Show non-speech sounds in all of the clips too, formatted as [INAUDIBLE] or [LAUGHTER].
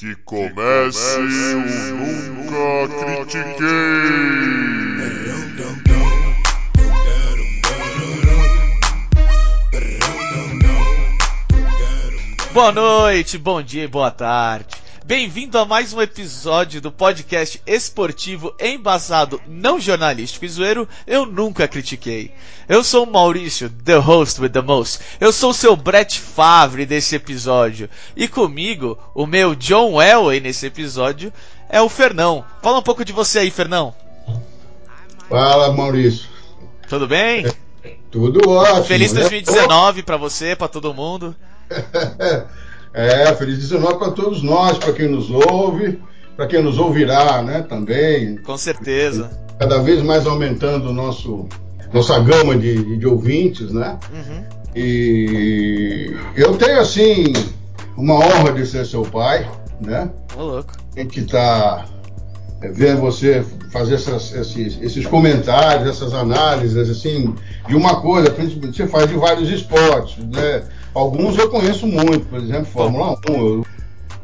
Que comece o Nunca Critiquei! Boa noite, bom dia e boa tarde. Bem-vindo a mais um episódio do podcast esportivo embasado não jornalístico e zoeiro Eu Nunca Critiquei. Eu sou o Maurício, the host with the most. Eu sou o seu Brett Favre desse episódio. E comigo, o meu John Elway nesse episódio é o Fernão. Fala um pouco de você aí, Fernão. Fala, Maurício. Tudo bem? Tudo ótimo. Feliz né? 2019 pra você, pra todo mundo. [LAUGHS] É, feliz 19 para todos nós, para quem nos ouve, para quem nos ouvirá, né, também. Com certeza. Cada vez mais aumentando nosso nossa gama de, de ouvintes, né? Uhum. E eu tenho assim uma honra de ser seu pai, né? Ô louco. A gente tá é, vendo você fazer essas- esses, esses comentários, essas análises, assim, de uma coisa, principalmente você faz de vários esportes, né? Alguns eu conheço muito, por exemplo, Fórmula 1. eu-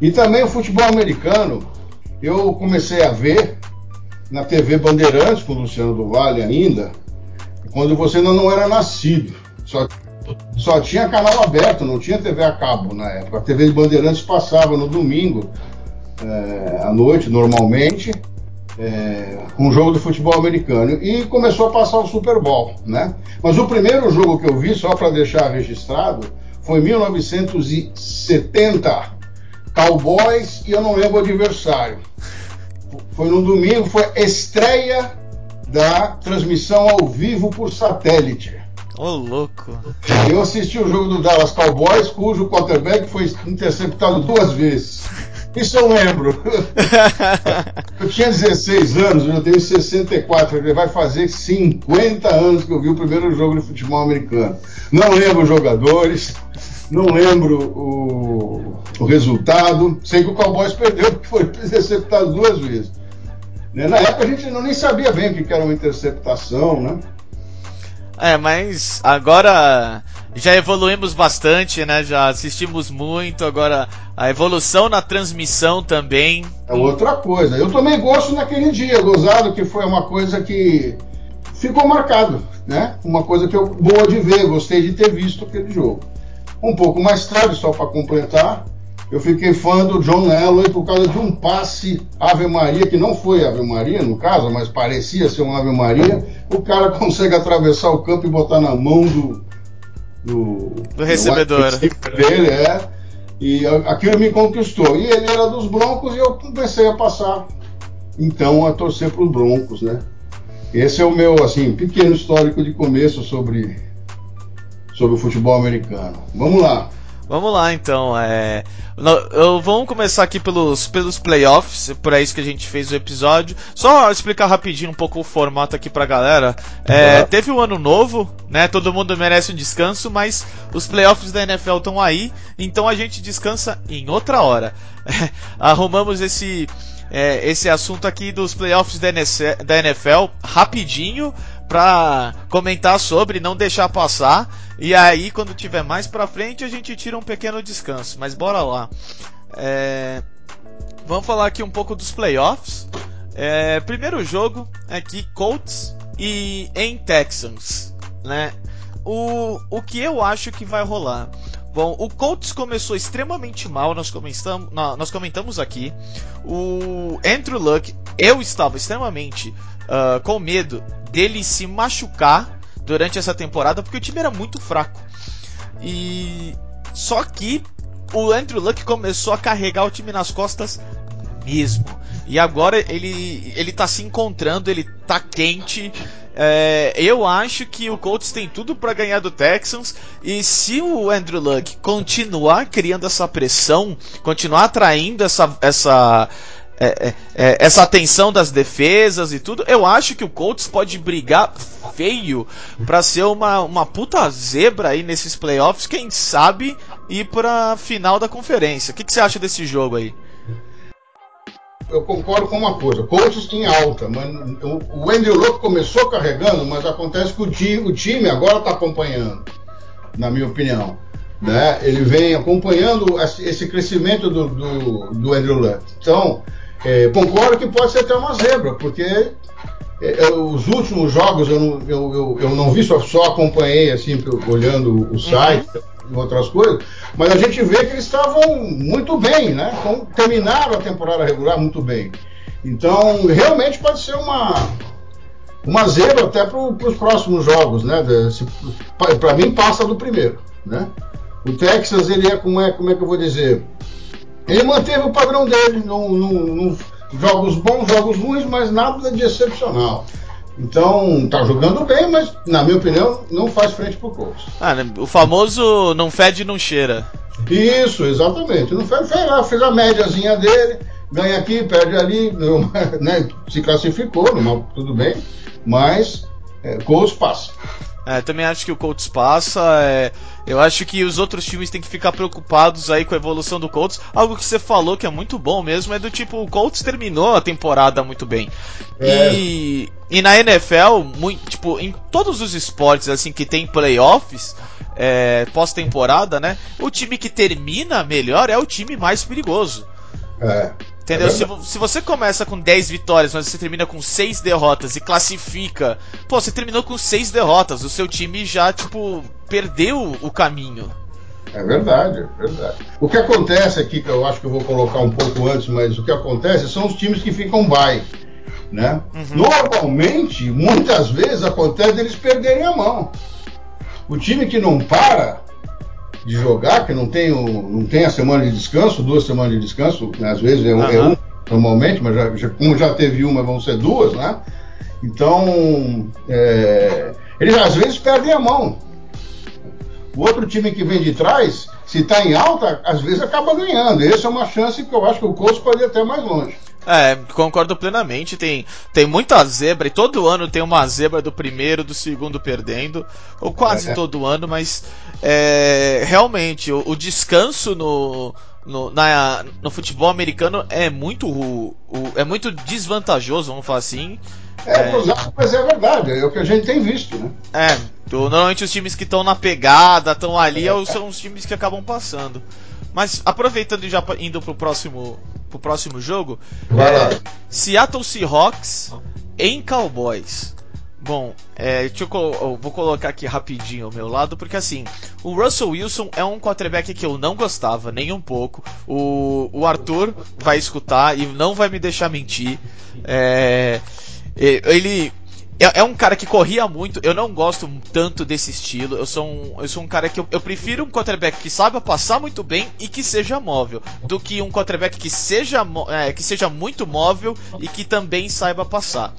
E também o futebol americano, eu comecei a ver na TV Bandeirantes, com o Luciano do Vale ainda, quando você ainda não era nascido. Só, só tinha canal aberto, não tinha TV a cabo na época. A TV de Bandeirantes passava no domingo, é, à noite, normalmente, é, com o jogo do futebol americano. E começou a passar o Super Bowl, né? Mas o primeiro jogo que eu vi, só para deixar registrado, foi em 1970. Cowboys e eu não lembro o adversário. Foi no domingo, foi estreia da transmissão ao vivo por satélite. Ô louco. Eu assisti o jogo do Dallas Cowboys, cujo quarterback foi interceptado duas vezes. Isso eu lembro. [LAUGHS] Eu tinha 16 anos, eu tenho 64. Ele vai fazer 50 anos que eu vi o primeiro jogo de futebol americano. Não lembro os jogadores, não lembro o, o resultado. Sei que o Cowboys perdeu porque foi interceptado duas vezes. Né, Na época a gente não, nem sabia bem o que que era uma interceptação, né? É, mas agora já evoluímos bastante, né? Já assistimos muito, agora a evolução na transmissão também. É outra coisa. Eu tomei gosto naquele dia, gozado, que foi uma coisa que ficou marcado, né? Uma coisa que eu boa de ver, gostei de ter visto aquele jogo. Um pouco mais tarde, só para completar, eu fiquei fã do John Elway por causa de um passe Ave Maria, que não foi Ave Maria no caso, mas parecia ser um Ave Maria. O cara [LAUGHS] consegue atravessar o campo e botar na mão do. Do, Do recebedor. do dele, é. E aquilo me conquistou. E ele era dos Broncos e eu comecei a passar, então, a torcer para os Broncos, né? Esse é o meu, assim, pequeno histórico de começo sobre, sobre o futebol americano. Vamos lá. Vamos lá então. É... no- vamos começar aqui pelos, pelos playoffs, por isso que a gente fez o episódio. Só explicar rapidinho um pouco o formato aqui pra galera. É, Tá. teve um ano novo, né? Todo mundo merece um descanso, mas os playoffs da NFL estão aí, então a gente descansa em outra hora. [LAUGHS] Arrumamos esse, é, esse assunto aqui dos playoffs da da NFL rapidinho pra comentar sobre, não deixar passar. E aí, quando tiver mais pra frente, a gente tira um pequeno descanso. Mas bora lá. É, Vamos falar aqui um pouco dos playoffs. É, Primeiro jogo aqui, Colts e em Texans, né? O, o que eu acho que vai rolar? Bom, o Colts começou extremamente mal, nós comentamos, nó- nós comentamos aqui. O Andrew Luck, eu estava extremamente ah, com medo dele se machucar durante essa temporada, porque o time era muito fraco. E só que o Andrew Luck começou a carregar o time nas costas mesmo. E agora ele, ele tá se encontrando, ele tá quente. É, eu acho que o Colts tem tudo para ganhar do Texans. E se o Andrew Luck continuar criando essa pressão, continuar atraindo essa, essa, é, é, é, essa atenção das defesas e tudo, eu acho que o Colts pode brigar feio para ser uma, uma puta zebra aí nesses playoffs. Quem sabe ir pra final da conferência. O que, que você acha desse jogo aí? Eu concordo com uma coisa, Colts em alta, mas o o Andrew Luck começou carregando, mas acontece que o time, o time agora está acompanhando, na minha opinião. né? Ele vem acompanhando esse crescimento do, do, do Andrew Luck. Então, é, concordo que pode ser até uma zebra, porque é, é, os últimos jogos eu não, eu, eu, eu não vi, só, só acompanhei assim, olhando o site uhum. e outras coisas, mas a gente vê que eles estavam muito bem, né? Então, terminaram a temporada regular muito bem. Então, realmente pode ser uma, uma zebra até para os próximos jogos, né? Para mim, passa do primeiro, né? O Texas, ele é como é, como é que eu vou dizer? Ele manteve o padrão dele, não, não, não, jogos bons, jogos ruins, mas nada de excepcional. Então, tá jogando bem, mas, na minha opinião, não faz frente pro Colts. Ah, né, o famoso não fede não cheira. Isso, exatamente. Não fez, fez lá, fez a médiazinha dele, ganha aqui, perde ali, [LAUGHS] né, se classificou, tudo bem, mas é, Colts passa. É, também acho que o Colts passa. É, eu acho que os outros times têm que ficar preocupados aí com a evolução do Colts. Algo que você falou que é muito bom mesmo é do tipo, o Colts terminou a temporada muito bem. É. E, e na NFL, muito, tipo, em todos os esportes assim que tem playoffs, é, pós-temporada, né? O time que termina melhor é o time mais perigoso. É. Entendeu? Se, se, você começa com 10 vitórias, mas você termina com 6 derrotas e classifica. Pô, você terminou com 6 derrotas, o seu time já, tipo, perdeu o caminho. É verdade, é verdade. O que acontece aqui, que eu acho que eu vou colocar um pouco antes, mas o que acontece são os times que ficam bye. Né? Uhum. Normalmente, muitas vezes acontece eles perderem a mão. O time que não para, de jogar, que não tem, o, não tem a semana de descanso, duas semanas de descanso, né? às vezes é, um, é um normalmente, mas já, já, como já teve uma, vão ser duas, né? Então, é, eles às vezes perdem a mão. O outro time que vem de trás, se está em alta, às vezes acaba ganhando. E essa é uma chance que eu acho que o Colts pode ir até mais longe. É, concordo plenamente. Tem, tem muita zebra, e todo ano tem uma zebra do primeiro, do segundo perdendo, ou quase é. todo ano, mas é, realmente o, o descanso no, no, na, no futebol americano é muito, o, é muito desvantajoso, vamos falar assim. É, é, mas é verdade, é o que a gente tem visto, né? É, normalmente os times que estão na pegada, estão ali, é. são os times que acabam passando. Mas aproveitando e já indo pro próximo, pro próximo jogo, é, Seattle Seahawks em Cowboys. Bom, é, eu, eu, vou colocar aqui rapidinho ao meu lado, porque assim, o Russell Wilson é um quarterback que eu não gostava nem um pouco. O, o Arthur vai escutar e não vai me deixar mentir. É, ele é, é, um cara que corria muito, eu não gosto tanto desse estilo. Eu sou um, eu sou um cara que eu, eu, prefiro um quarterback que saiba passar muito bem e que seja móvel, do que um quarterback que seja, é, que seja muito móvel e que também saiba passar.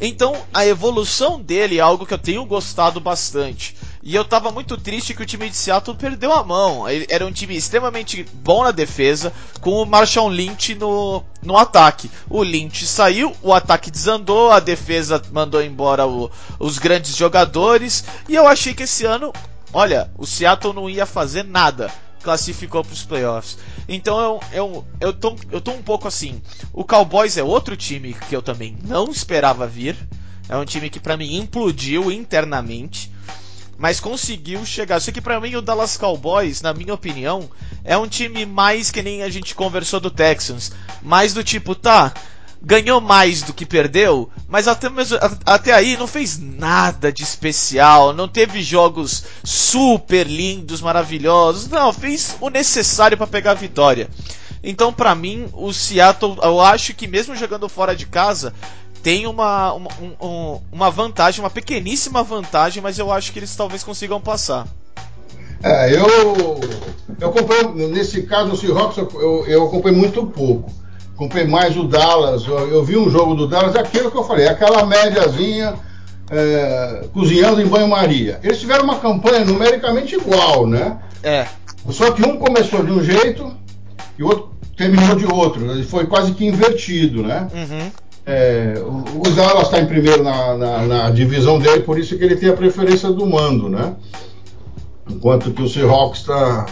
Então, a evolução dele é algo que eu tenho gostado bastante. E eu tava muito triste que o time de Seattle perdeu a mão. Ele era um time extremamente bom na defesa, com o Marshall Lynch no, no ataque. O Lynch saiu, o ataque desandou, a defesa mandou embora o, os grandes jogadores. E eu achei que esse ano, olha, o Seattle não ia fazer nada classificou para os playoffs. Então eu, eu, eu, tô, eu tô um pouco assim. O Cowboys é outro time que eu também não esperava vir. É um time que para mim implodiu internamente, mas conseguiu chegar. Só que para mim o Dallas Cowboys, na minha opinião, é um time mais que nem a gente conversou do Texans, mais do tipo, tá, ganhou mais do que perdeu, mas até, mesmo, até aí não fez nada de especial, não teve jogos super lindos, maravilhosos, não, fez o necessário para pegar a vitória. Então, para mim, o Seattle, eu acho que mesmo jogando fora de casa, tem uma, uma, um, uma vantagem, uma pequeníssima vantagem, mas eu acho que eles talvez consigam passar. É, eu, eu acompanho, nesse caso, no Seahawks, eu, eu acompanho muito pouco comprei mais o Dallas. Eu, eu, vi um jogo do Dallas, aquilo que eu falei, aquela médiazinha é, cozinhando em banho-maria. Eles tiveram uma campanha numericamente igual, né? É. Só que um começou de um jeito e o outro terminou de outro. Ele foi quase que invertido, né? Uhum. É, o, Dallas está em primeiro na, na, na, divisão dele, por isso que ele tem a preferência do mando, né? Enquanto que o Seahawks está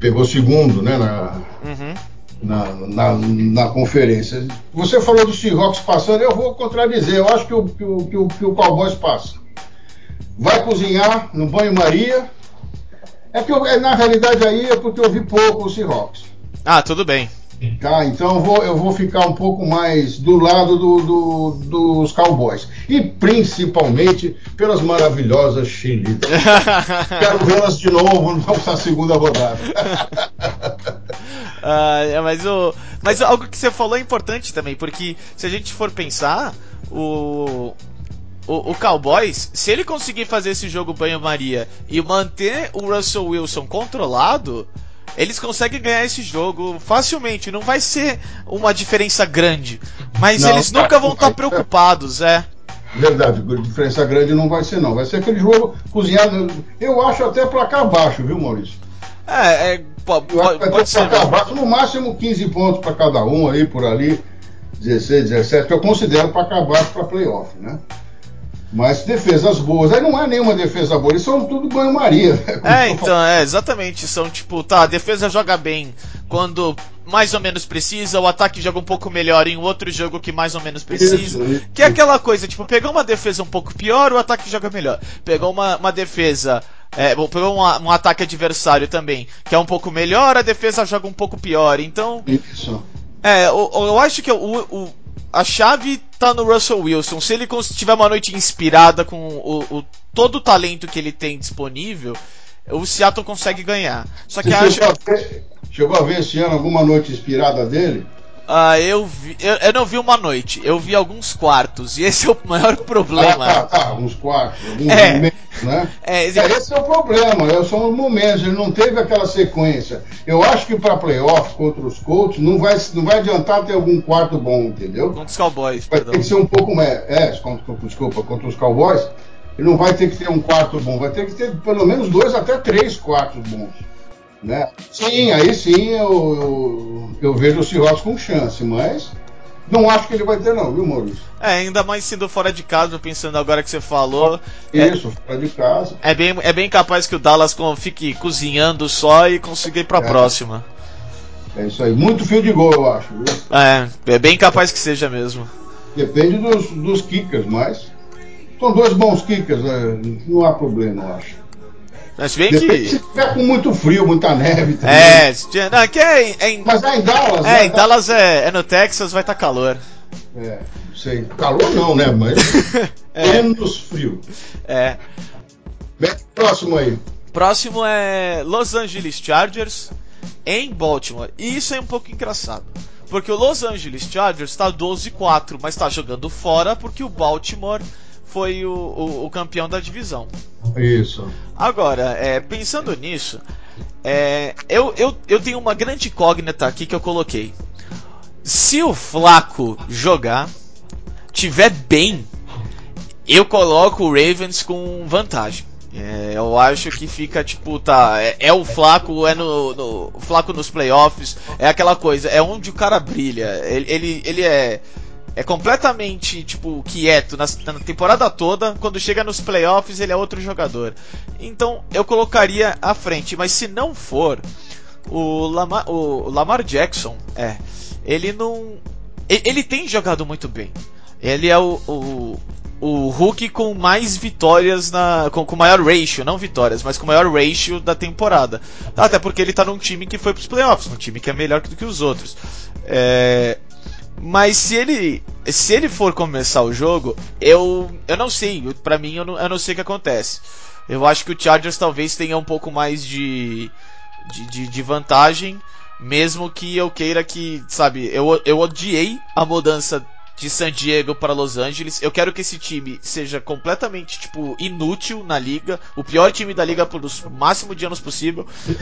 pegou segundo, né? Na, uhum na, na, na, conferência. Você falou do Seahawks passando, eu vou contradizer. Eu acho que o, que o, que o, que o Cowboys passa. Vai cozinhar no banho-maria É que eu, é, na realidade aí é porque eu vi pouco o Seahawks. Ah, tudo bem. Tá, então eu vou, eu vou ficar um pouco mais do lado do, do, dos Cowboys. E principalmente pelas maravilhosas cheerleaders. [LAUGHS] Quero vê-las de novo na segunda rodada. [LAUGHS] ah, mas, o, mas algo que você falou é importante também, porque se a gente for pensar, o, o, o, Cowboys, se ele conseguir fazer esse jogo banho-maria e manter o Russell Wilson controlado, eles conseguem ganhar esse jogo facilmente. Não vai ser uma diferença grande, mas não, eles nunca vão estar preocupados, é. Verdade, diferença grande não vai ser não. Vai ser aquele jogo cozinhado. Eu acho até placar baixo, viu, Maurício? É, é pode, pode ser. Placar baixo, no máximo 15 pontos para cada um aí por ali, 16, 17, que eu considero placar baixo para playoff, né? Mas defesas boas. Aí não é nenhuma defesa boa, eles são tudo banho-maria. Né? [LAUGHS] É, então, é, exatamente. São tipo, tá, a defesa joga bem quando mais ou menos precisa, o ataque joga um pouco melhor em outro jogo que mais ou menos precisa. Que é aquela coisa, tipo, pegou uma defesa um pouco pior, o ataque joga melhor. Pegou uma, uma defesa. É, pegou um, um ataque adversário também, que é um pouco melhor, a defesa joga um pouco pior. Então. Isso. É, eu, eu acho que o, o, a chave tá no Russell Wilson. Se ele tiver uma noite inspirada com o, o, todo o talento que ele tem disponível, o Seattle consegue ganhar. Só que Você acho. Chegou a, ver, chegou a ver esse ano alguma noite inspirada dele? Ah, eu vi. Eu, eu, não vi uma noite, eu vi alguns quartos. E esse é o [LAUGHS] maior problema. Ah, tá, tá, uns quartos, alguns é. momentos, né? É, esse... É, esse é o problema, né? são os momentos, ele não teve aquela sequência. Eu acho que para playoff contra os Colts não vai, não vai adiantar ter algum quarto bom, entendeu? Contra os Cowboys, Vai perdão. ter que ser um pouco mais. É, contra, desculpa, contra os Cowboys. Ele não vai ter que ter um quarto bom, vai ter que ter pelo menos dois até três quartos bons. Né? Sim, aí sim eu, eu, eu vejo o Seahawks com chance, mas não acho que ele vai ter, não, viu, Maurício? É, ainda mais sendo fora de casa, pensando agora que você falou. Isso, é, fora de casa. É bem, é bem capaz que o Dallas fique cozinhando só e consiga ir pra é. próxima. É isso aí. Muito fio de gol, eu acho, viu? É, é bem capaz que seja mesmo. Depende dos, dos kickers, mas. São dois bons kickers, né? não há problema, eu acho. Mas bem que. Se tiver com muito frio, muita neve também. É, não, aqui é, é em... Mas é em Dallas, É, né? em Dallas é, é no Texas, vai estar tá calor. É, não sei. Calor não, né? Mas [LAUGHS] é. menos frio. É. Bem, próximo aí. Próximo é Los Angeles Chargers em Baltimore. E isso é um pouco engraçado. Porque o Los Angeles Chargers está 12-4, mas está jogando fora porque o Baltimore foi o, o, o campeão da divisão. Isso. Agora, é, pensando nisso, é, eu, eu, eu tenho uma grande incógnita aqui que eu coloquei. Se o Flaco jogar, tiver bem, eu coloco o Ravens com vantagem. É, eu acho que fica tipo, tá, é, é o Flaco, é no, no Flaco nos playoffs, é aquela coisa, é onde o cara brilha. Ele, ele, ele é é completamente, tipo, quieto na, na, temporada toda. Quando chega nos playoffs, ele é outro jogador. Então, eu colocaria à frente. Mas se não for, o Lamar, o Lamar Jackson, é. Ele não. Ele, tem jogado muito bem. Ele é o, o, o Hulk com mais vitórias na. Com, com maior ratio, não vitórias, mas com maior ratio da temporada. Até porque ele tá num time que foi pros playoffs, um time que é melhor do que os outros. É, mas se ele se ele for começar o jogo, eu eu não sei, para mim eu não, eu não sei o que acontece. Eu acho que o Chargers talvez tenha um pouco mais de de, de, de vantagem, mesmo que eu queira que, sabe, eu, eu odiei a mudança de San Diego para Los Angeles. Eu quero que esse time seja completamente, tipo, inútil na liga. O pior time da liga por o máximo de anos possível. [LAUGHS]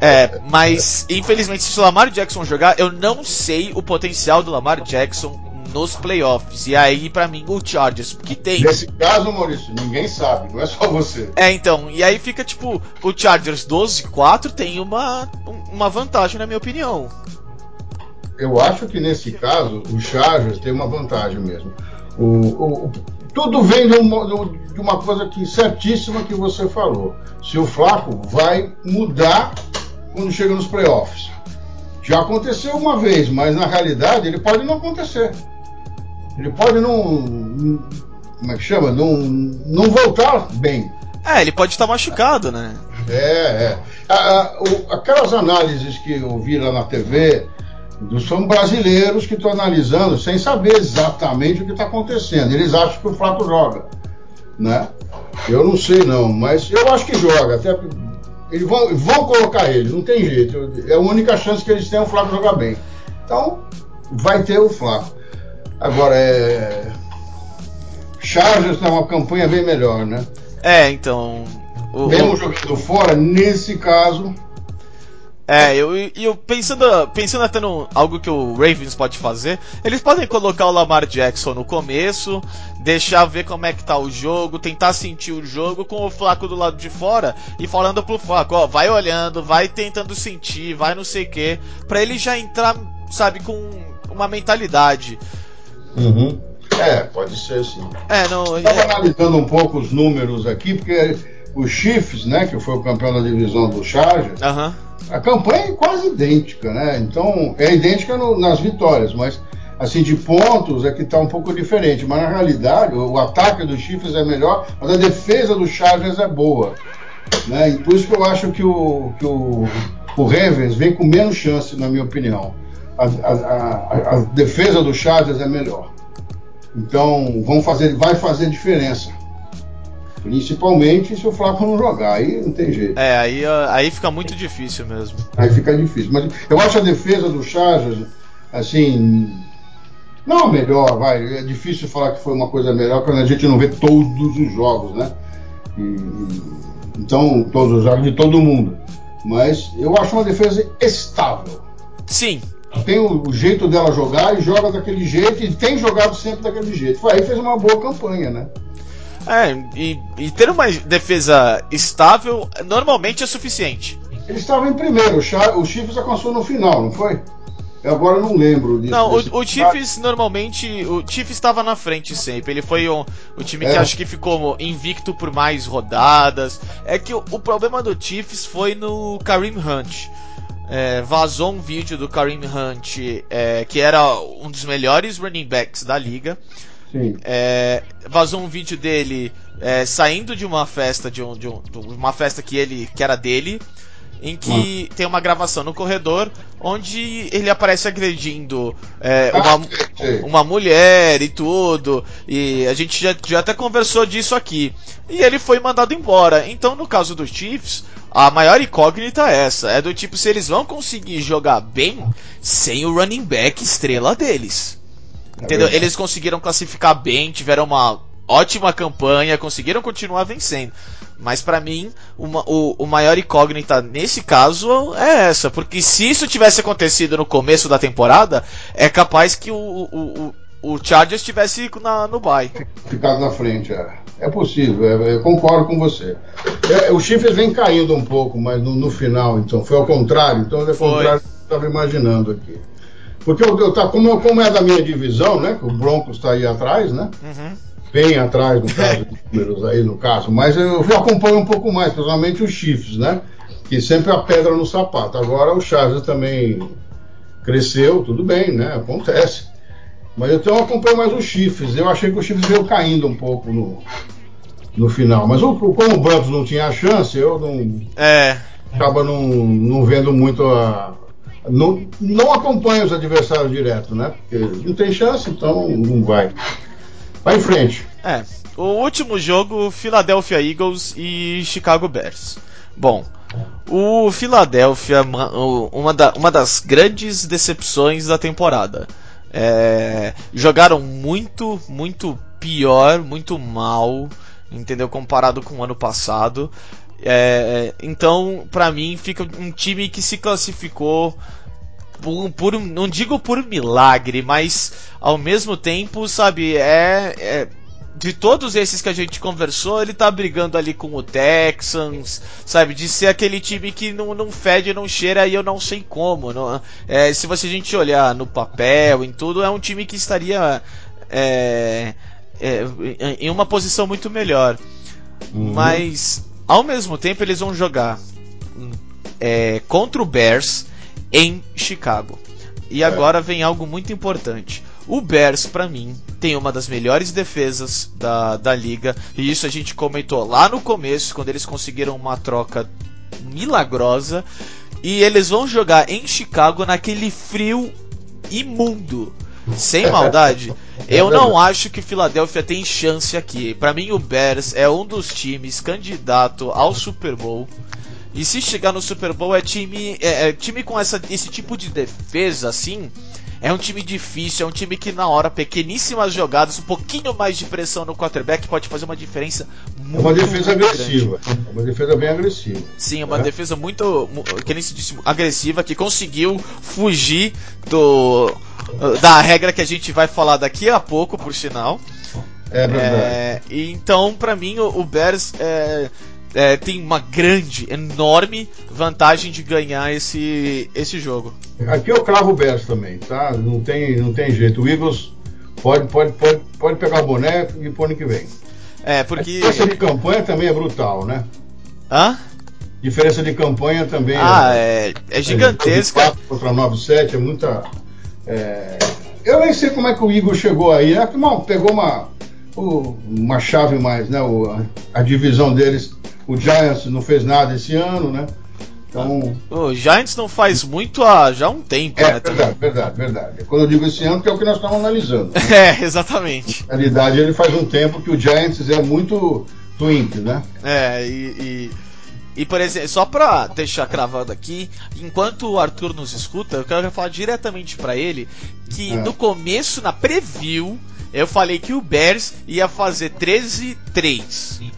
É, mas, infelizmente, se o Lamar Jackson jogar, eu não sei o potencial do Lamar Jackson nos playoffs. E aí, para mim, o Chargers, que tem. Nesse caso, Maurício, ninguém sabe, não é só você. É, então, e aí fica tipo, o Chargers 12-4 tem uma, uma vantagem, na minha opinião eu acho que nesse caso o Chargers tem uma vantagem mesmo. O, o, tudo vem de uma, de uma, coisa que certíssima que você falou. Se o Flaco vai mudar quando chega nos playoffs. Já aconteceu uma vez, mas na realidade ele pode não acontecer. Ele pode não. Como é que chama? Não, não voltar bem. É, ele pode estar machucado, né? É, é. A, a, o, aquelas análises que eu vi lá na TV são brasileiros que estão analisando sem saber exatamente o que está acontecendo. Eles acham que o Flaco joga, né? Eu não sei não, mas eu acho que joga. Até eles vão, vão colocar ele, não tem jeito. É a única chance que eles têm é o Flaco jogar bem. Então vai ter o Flaco. Agora é Chargers é uma campanha bem melhor, né? É, então. O, Mesmo jogando fora, nesse caso, é, eu, eu pensando, pensando até no algo que o Ravens pode fazer, eles podem colocar o Lamar Jackson no começo, deixar ver como é que tá o jogo, tentar sentir o jogo com o Flaco do lado de fora e falando pro Flaco, ó, vai olhando, vai tentando sentir, vai não sei o que, pra ele já entrar, sabe, com uma mentalidade. Uhum. É, pode ser sim. É, não. Estava é... analisando um pouco os números aqui, porque o Chiefs, né, que foi o campeão da divisão do Chargers, uhum. a campanha é quase idêntica, né? Então, é idêntica no, nas vitórias, mas assim, de pontos é que está um pouco diferente. Mas na realidade, o, o ataque do Chiefs é melhor, mas a defesa do Chargers é boa. Né? E por isso que eu acho que o, que o, o Ravens vem com menos chance, na minha opinião. A, a, a, a defesa do Chargers é melhor. Então, vão fazer, vai fazer diferença. Principalmente se o Flaco não jogar, aí não tem jeito. É, aí, aí fica muito difícil mesmo. Aí fica difícil. Mas eu acho a defesa do Chargers, assim, não a melhor, vai. É difícil falar que foi uma coisa melhor quando a gente não vê todos os jogos, né? E, então, todos os jogos de todo mundo. Mas eu acho uma defesa estável. Sim. Tem o, o jeito dela jogar e joga daquele jeito e tem jogado sempre daquele jeito. Aí fez uma boa campanha, né? É, e, e ter uma defesa estável normalmente é suficiente. Ele estava em primeiro, o Chiefs alcançou no final, não foi? Eu agora não lembro disso. Não, o, o Chiefs normalmente. O Chiefs estava na frente sempre. Ele foi o, o time é. que acho que ficou invicto por mais rodadas. É que o, o problema do Chiefs foi no Kareem Hunt. É, vazou um vídeo do Kareem Hunt, é, que era um dos melhores running backs da liga. É, vazou um vídeo dele é, saindo de uma festa de, um, de, um, de, uma festa que ele que era dele, em que hum. tem uma gravação no corredor onde ele aparece agredindo é, ah, uma, uma mulher e tudo. E a gente já, já até conversou disso aqui. E ele foi mandado embora. Então, no caso dos Chiefs, a maior incógnita é essa: é do tipo se eles vão conseguir jogar bem sem o running back estrela deles. Entendeu? Eles conseguiram classificar bem, tiveram uma ótima campanha, conseguiram continuar vencendo. Mas para mim, uma, o, o maior incógnita nesse caso é essa, porque se isso tivesse acontecido no começo da temporada, é capaz que o, o, o, o Chargers estivesse na, no bye. Ficado na frente, é. É possível, é, eu concordo com você. É, o Chiefs vem caindo um pouco, mas no, no final, então, foi ao contrário. Então, é o contrário que eu estava imaginando aqui. Porque eu, eu tá, como, como é da minha divisão, né? Que o Broncos está aí atrás, né? Uhum. Bem atrás, no caso, dos números aí, no caso. Mas eu, eu acompanho um pouco mais, principalmente os Chiefs, né? Que sempre a pedra no sapato. Agora o Chaves também cresceu, tudo bem, né? Acontece. Mas eu, então, acompanho mais os Chiefs. Eu achei que o Chiefs veio caindo um pouco no, no final. Mas o, como o Broncos não tinha chance, eu não. É. Acaba não, não vendo muito a, não, não acompanha os adversários direto, né? Porque não tem chance, então não vai. Vai em frente. É. O último jogo, Philadelphia Eagles e Chicago Bears. Bom, o Philadelphia, uma, da, uma das grandes decepções da temporada. É, jogaram muito, muito pior, muito mal, entendeu? Comparado com o ano passado. É, então, para mim, fica um time que se classificou por, por, não digo por milagre, mas ao mesmo tempo, sabe, é, é, de todos esses que a gente conversou, ele tá brigando ali com o Texans, sabe, de ser aquele time que não, não fede, não cheira e eu não sei como. Não, é, se você a gente olhar no papel, em tudo, é um time que estaria é, é, em uma posição muito melhor. Uhum. Mas ao mesmo tempo, eles vão jogar é, contra o Bears em Chicago. E agora vem algo muito importante. O Bears, para mim, tem uma das melhores defesas da, da liga. E isso a gente comentou lá no começo, quando eles conseguiram uma troca milagrosa e eles vão jogar em Chicago naquele frio imundo. Sem [LAUGHS] maldade, eu não acho que Filadélfia tem chance aqui. Para mim, o Bears é um dos times candidato ao Super Bowl. E se chegar no Super Bowl é time, é, é time com essa, esse tipo de defesa assim. É um time difícil, é um time que na hora, pequeníssimas jogadas, um pouquinho mais de pressão no quarterback pode fazer uma diferença muito É uma defesa agressiva. É uma defesa bem agressiva. Sim, é uma né? defesa muito, que nem se disse, agressiva, que conseguiu fugir do da regra que a gente vai falar daqui a pouco, por sinal. É verdade. É, então, para mim, o, o Bears é, é, tem uma grande, enorme vantagem de ganhar esse, esse jogo. Aqui eu cravo o Bears também, tá? Não tem, não tem jeito. O Eagles pode, pode, pode, pode pegar o boné e pôr ano que vem. É, porque. A diferença de campanha também é brutal, né? Hã? Diferença de campanha também ah, é, é, é gigantesca. 4 contra 9-7 é muita. É... Eu nem sei como é que o Eagles chegou aí. É, irmão, pegou uma, uma chave mais, né? O, a divisão deles o Giants não fez nada esse ano, né? Então... O Giants não faz muito há já um tempo, é, né? Verdade, verdade, verdade. Quando eu digo esse ano, que é o que nós estamos analisando. Né? [LAUGHS] É, exatamente. Na realidade, ele faz um tempo que o Giants é muito twink, né? É, e, e, e, por exemplo, só pra deixar cravado aqui, enquanto o Arthur nos escuta, eu quero falar diretamente para ele que é. no começo, na preview, eu falei que o Bears ia fazer 13-3.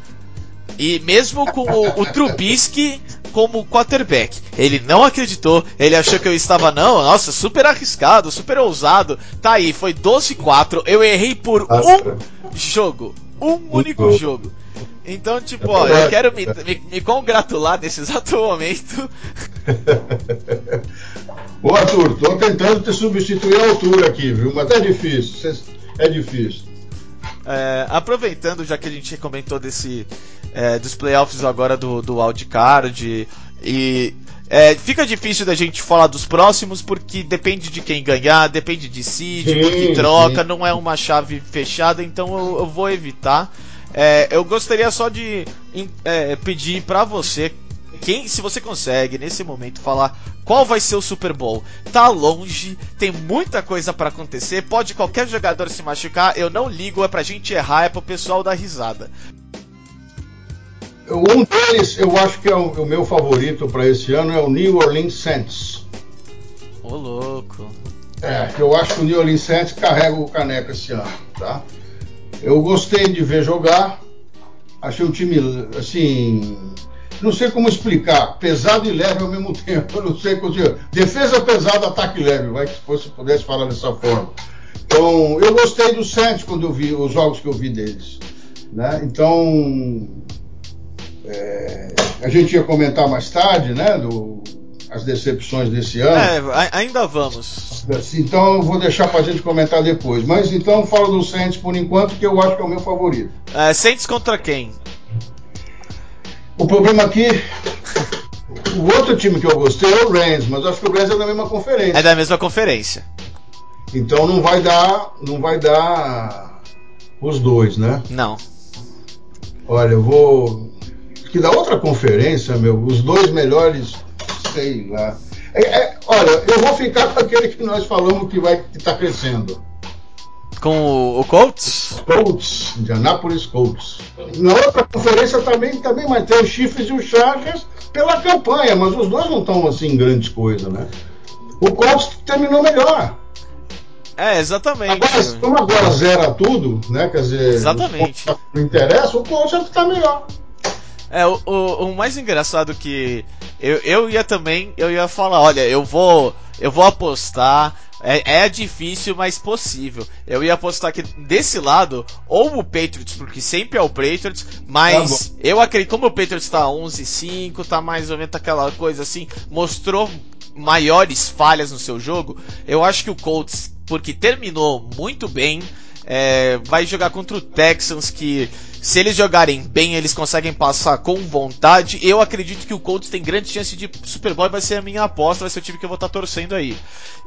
E mesmo com o, o Trubisky como quarterback. Ele não acreditou, ele achou que eu estava, não, nossa, super arriscado, super ousado. Tá aí, foi 12-4, eu errei por um jogo. Um único jogo. Então, tipo, ó, eu quero [LAUGHS] me, me, me congratular nesse exato momento. Ô Arthur, tô tentando te substituir a altura aqui, viu? Mas é difícil, é difícil. É, aproveitando, já que a gente comentou desse é, dos playoffs agora do, do wildcard e é, fica difícil da gente falar dos próximos porque depende de quem ganhar, depende de seed, sim, porque troca, sim. não é uma chave fechada, então eu, eu vou evitar. É, eu gostaria só de é, pedir para você quem, se você consegue nesse momento falar qual vai ser o Super Bowl, tá longe, tem muita coisa para acontecer, pode qualquer jogador se machucar, eu não ligo, é pra gente errar, é pro pessoal dar risada. Um deles, eu acho que é o, o meu favorito para esse ano, é o New Orleans Saints. Ô louco. É, eu acho que o New Orleans Saints carrega o caneco esse ano, tá? Eu gostei de ver jogar, achei um time, assim, não sei como explicar, pesado e leve ao mesmo [LAUGHS] tempo. Eu não sei como. Defesa pesada, ataque leve, vai que se pudesse falar dessa forma. Então, eu gostei do Santos quando eu vi os jogos que eu vi deles. Né? Então, é, a gente ia comentar mais tarde, né? Do, as decepções desse ano. É, ainda vamos. Então eu vou deixar para a gente comentar depois. Mas então falo do Saints por enquanto, que eu acho que é o meu favorito. É, Saints contra quem? O problema aqui, o outro time que eu gostei é o Rams, mas acho que o Rams é da mesma conferência. É da mesma conferência. Então não vai dar, não vai dar os dois, né? Não. Olha, eu vou que da outra conferência, meu, os dois melhores, sei lá. É, é, olha, eu vou ficar com aquele que nós falamos que vai que tá crescendo. Com o, o Colts? Colts, Indianapolis Colts. Na outra conferência também, também vai ter os Chiefs e os Chargers pela campanha, mas os dois não estão assim grandes coisas, né? O Colts terminou melhor. É, exatamente. Agora, como agora zera tudo, né? Quer dizer, exatamente. não interessa, o Colts é que tá melhor. É, o, o, o, mais engraçado que eu, eu ia também, eu ia falar, olha, eu vou, eu vou apostar é, é, difícil, mas possível. Eu ia apostar que desse lado, ou o Patriots, porque sempre é o Patriots, mas tá eu acredito, como o Patriots tá 11-5, tá mais ou menos aquela coisa assim, mostrou maiores falhas no seu jogo, eu acho que o Colts, porque terminou muito bem, é, vai jogar contra o Texans que se eles jogarem bem, eles conseguem passar com vontade. Eu acredito que o Colts tem grande chance de Super Bowl vai ser a minha aposta, vai ser o time que eu vou estar torcendo aí.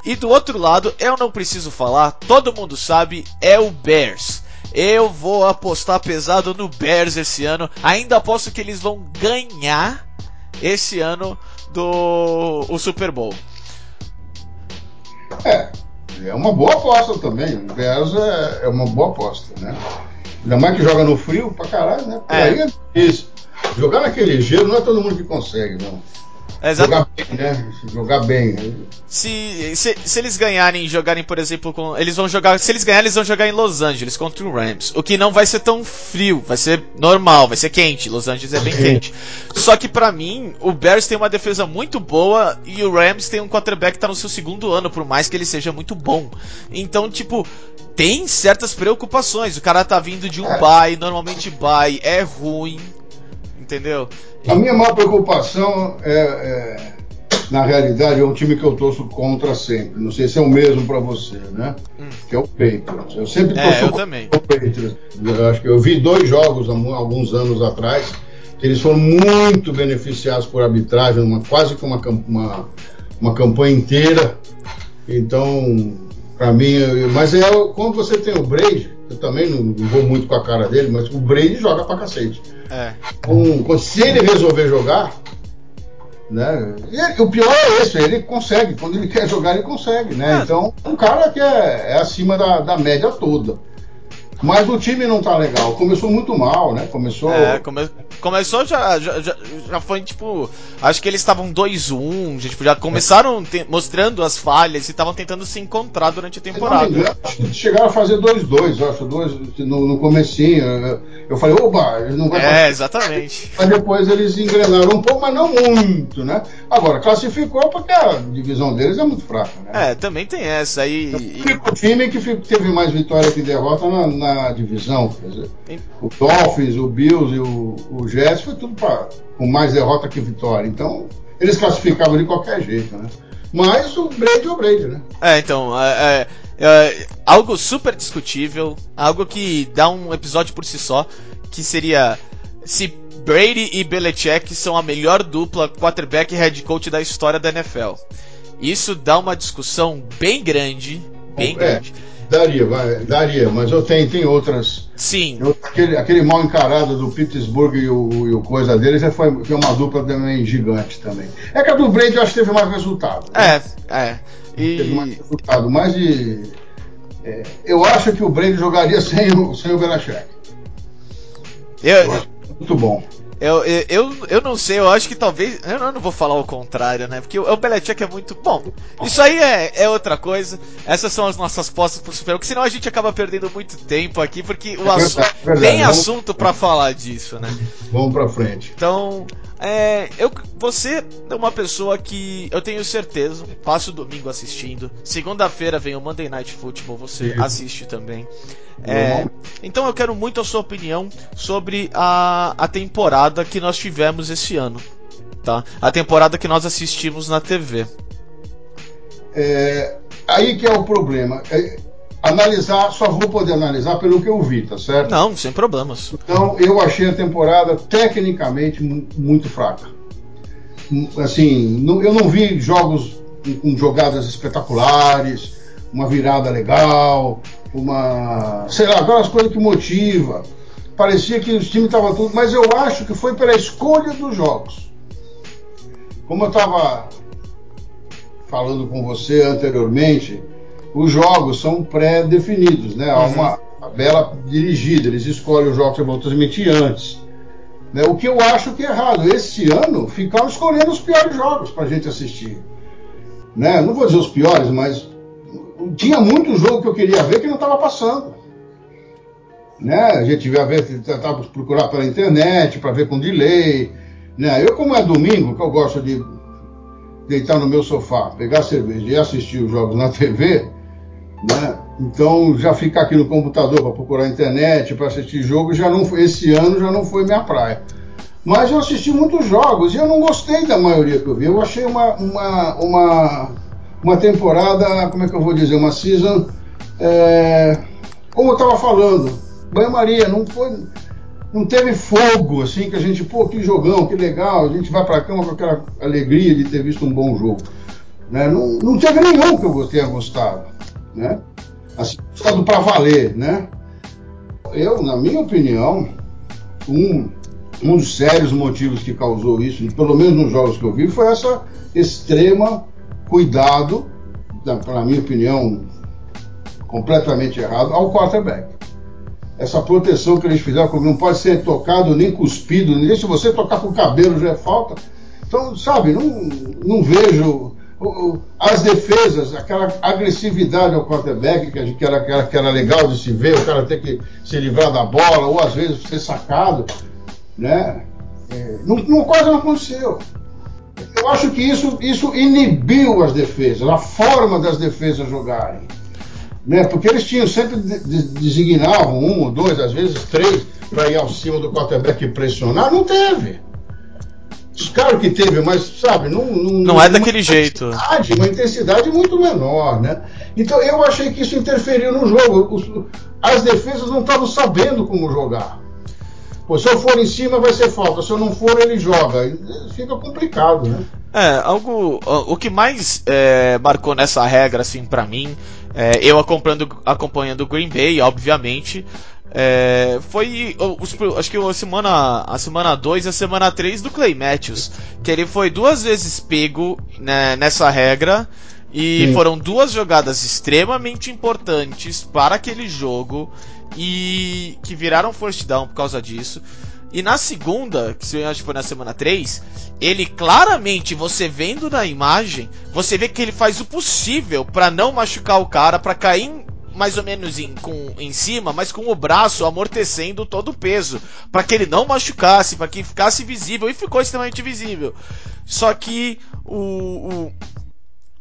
E do outro lado, eu não preciso falar, todo mundo sabe, é o Bears. Eu vou apostar pesado no Bears esse ano. Ainda aposto que eles vão ganhar esse ano do o Super Bowl. É, é uma boa aposta também. O Bears é, é uma boa aposta, né? Ainda mais que joga no frio pra caralho, né? Por É. aí é difícil. Jogar naquele gelo não é todo mundo que consegue, não. Exato. Jogar bem, né? Jogar bem. Se, se, se eles ganharem jogarem, por exemplo, com. Eles vão jogar. Se eles ganharem, eles vão jogar em Los Angeles contra o Rams. O que não vai ser tão frio, vai ser normal, vai ser quente. Los Angeles é bem quente. Só que pra mim, o Bears tem uma defesa muito boa e o Rams tem um quarterback que tá no seu segundo ano, por mais que ele seja muito bom. Então, tipo, tem certas preocupações. O cara tá vindo de um É. bye, normalmente bye é ruim. Entendeu? A minha maior preocupação é, é, na realidade, é um time que eu torço contra sempre. Não sei se é o mesmo pra você, né? Hum. Que é o Patriots. Eu sempre É, torço eu contra também. o Patriots. Eu acho que eu vi dois jogos alguns anos atrás que eles foram muito beneficiados por arbitragem, uma, quase que uma, uma, uma campanha inteira. Então, pra mim, mas é quando você tem o Brady, eu também não, não vou muito com a cara dele, mas o Brady joga pra cacete É. com, com- se ele resolver jogar, né? e o pior é esse, ele consegue, quando ele [LAUGHS] quer jogar, ele consegue, né? É. Então, um cara que é, é acima da, da média toda. Mas o time não tá legal. Começou muito mal, né? Começou. É, come- começou já, já, já, foi tipo. Acho que eles estavam 2-1, já, tipo, já começaram te- mostrando as falhas e estavam tentando se encontrar durante a Se não temporada. engano, acho que chegaram a fazer 2-2, eu acho, dois, no, no comecinho. Eu, eu falei, oba, ele não vai É, exatamente. Mas depois eles engrenaram um pouco, mas não muito, né? Agora, classificou porque a divisão deles é muito fraca, né? É, também tem essa. E, O e- único time que teve mais vitória que derrota na, na divisão. Quer dizer, o Dolphins, o Bills e o, o Jets foi tudo pra, com mais derrota que vitória. Então, eles classificavam de qualquer jeito, né? Mas o Brady é o Brady, né? é, então. É, é, é, algo super discutível. Algo que dá um episódio por si só. Que seria. Se Brady e Belichick são a melhor dupla quarterback e head coach da história da NFL. Isso dá uma discussão bem grande. Bem É. grande. Daria, vai, daria, mas eu tenho, tem outras. Sim, eu- aquele, aquele mal encarado do Pittsburgh e o, e o coisa deles já foi, foi uma dupla também gigante também. É que a do Brady eu acho que teve mais resultado. né? É, é. Teve mais E. resultado, mas de, é, eu acho que o Brady jogaria [LAUGHS] sem o, sem o Belichick. Eu Eu, muito bom. Eu, eu, eu, eu não sei, eu acho que talvez. Eu não, eu não vou falar o contrário, né? Porque o, o Belichick é muito. Bom, isso aí é, é outra coisa. Essas são as nossas postas pro Super Bowl, que senão a gente acaba perdendo muito tempo aqui, porque o É assunto. verdade, verdade. Tem Vamos- assunto pra falar disso, né? Vamos pra frente. Então, é, eu, você é uma pessoa que eu tenho certeza, passa o domingo assistindo. Segunda-feira vem o Monday Night Football, você Sim. assiste também. É, então eu quero muito a sua opinião sobre a, a temporada que nós tivemos esse ano. Tá? A temporada que nós assistimos na TV. É, aí que é o problema. É, analisar, só vou poder analisar pelo que eu vi, tá certo? Não, sem problemas. Então, eu achei a temporada tecnicamente mu- muito fraca. Assim, não- eu não vi jogos com, com jogadas espetaculares, uma virada legal, uma. sei lá, aquelas coisas que motiva. Parecia que os times estavam tudo, mas eu acho que foi pela escolha dos jogos. Como eu estava falando com você anteriormente, os jogos são pré-definidos, né? Há Uhum. uma tabela dirigida, eles escolhem os jogos que vão transmitir antes. Né? O que eu acho que é errado. Esse ano ficaram escolhendo os piores jogos para a gente assistir. Né? Não vou dizer os piores, mas tinha muito jogo que eu queria ver que não estava passando. Né? A gente ia ver, tentava procurar pela internet para ver com delay. Né? Eu, como é domingo, que eu gosto de deitar no meu sofá, pegar cerveja e assistir os jogos na [LAUGHS] TV, né? Então já ficar aqui no computador para procurar internet, para assistir jogo, já não foi, esse ano já não foi minha praia. Mas eu assisti muitos jogos e eu não gostei da maioria que eu vi. Eu achei uma, uma, uma, uma temporada, como é que eu vou dizer, uma season, é, como eu estava falando, banho-maria, não foi. Não teve fogo, assim, que a gente, pô, que jogão, que legal, a gente vai pra cama com aquela alegria de ter visto um bom jogo. Né? Não, não teve nenhum que eu tenha gostado. Né? Assim, gostado pra valer, né? Eu, na minha opinião, um, um dos sérios motivos que causou isso, pelo menos nos jogos que eu vi, foi essa extrema cuidado, na minha opinião, completamente errado, ao quarterback. Essa proteção que eles fizeram, não pode ser tocado nem cuspido, nem se você tocar com o cabelo já é falta. Então, sabe, não, não vejo as defesas, aquela agressividade ao quarterback, que, que, era, que, era, que era legal de se ver, o cara ter que se livrar da bola, ou às vezes ser sacado, né? É, não, não, quase não aconteceu. Eu acho que isso, isso inibiu as defesas, a forma das defesas jogarem. Né? Porque eles tinham sempre de, de, designavam um dois, às vezes três, para ir ao cima do quarterback e pressionar. Não teve. Claro que teve, mas sabe, não. Não, não é daquele jeito. Uma intensidade muito menor, né? Então eu achei que isso interferiu no jogo. As defesas não estavam sabendo como jogar. Pô, se eu for em cima vai ser falta, se eu não for ele joga. Fica complicado, né? É, algo. O que mais é, marcou nessa regra, assim, para mim, é, eu acompanhando, acompanhando o Green Bay, obviamente, é, foi os, acho que a semana a semana 2 e a semana 3 do Clay Matthews, que ele foi duas vezes pego né, nessa regra e Sim. foram duas jogadas extremamente importantes para aquele jogo e que viraram first down por causa disso. E na segunda, que eu acho que foi na semana 3, ele claramente, você vendo na imagem, você vê que ele faz o possível para não machucar o cara, para cair mais ou menos em, com, em cima, mas com o braço amortecendo todo o peso, para que ele não machucasse, para que ficasse visível e ficou extremamente visível. Só que o,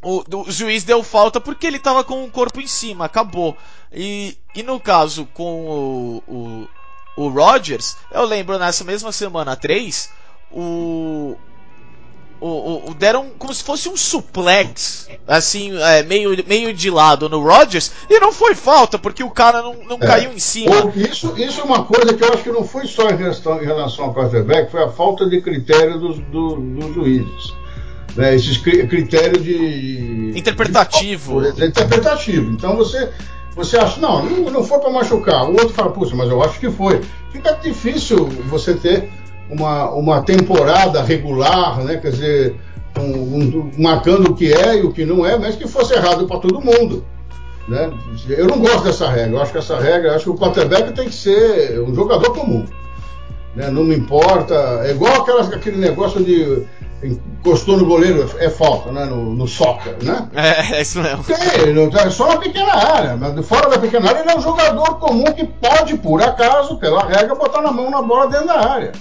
o, o, o juiz deu falta porque ele estava com o corpo em cima, acabou. E, e no caso com o, o, o Rogers, eu lembro nessa mesma semana 3, o, o, o, deram como se fosse um suplex, assim, é, meio, meio de lado no Rodgers, e não foi falta, porque o cara não, não é. caiu em cima. Isso, isso é uma coisa que eu acho que não foi só em relação, em relação ao quarterback, foi a falta de critério dos, do, dos juízes. Né, esses critérios de. Interpretativo. De, interpretativo. Então você. Você acha, não, não foi para machucar. O outro fala, puxa, mas eu acho que foi. Fica difícil você ter uma, uma temporada regular, né? Quer dizer, um, um, marcando o que é e o que não é, mas que fosse errado para todo mundo. Né? Eu não gosto dessa regra. Eu acho que essa regra, acho que o quarterback tem que ser um jogador comum. Né? Não me importa. É igual aquelas, aquele negócio de encostou no goleiro, é falta, né? No, no soccer, né? É, é isso mesmo. Tem, só na pequena área, mas fora da pequena área ele é um jogador comum que pode, por acaso, pela regra, botar na mão na bola dentro da área.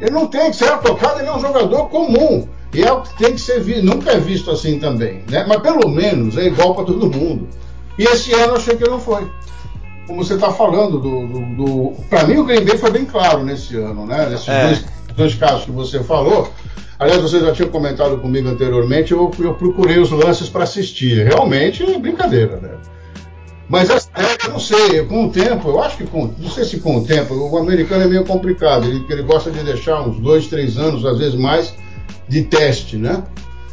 Ele não tem que ser tocado, ele é um jogador comum. E é o que tem que ser visto, nunca é visto assim também, né? Mas pelo menos é igual para todo mundo. E esse ano eu achei que não foi. Como você está falando, do, do, do... para mim o Green Bay foi bem claro nesse ano, né? Nesses é. dois, dois casos que você falou. Aliás, você já tinha comentado comigo anteriormente, eu, eu procurei os lances para assistir. Realmente é brincadeira, né? Mas essa regra, não sei, com o tempo, eu acho que com, não sei se com o tempo, o americano é meio complicado, ele, ele gosta de deixar uns dois, três anos, às vezes mais, de teste, né?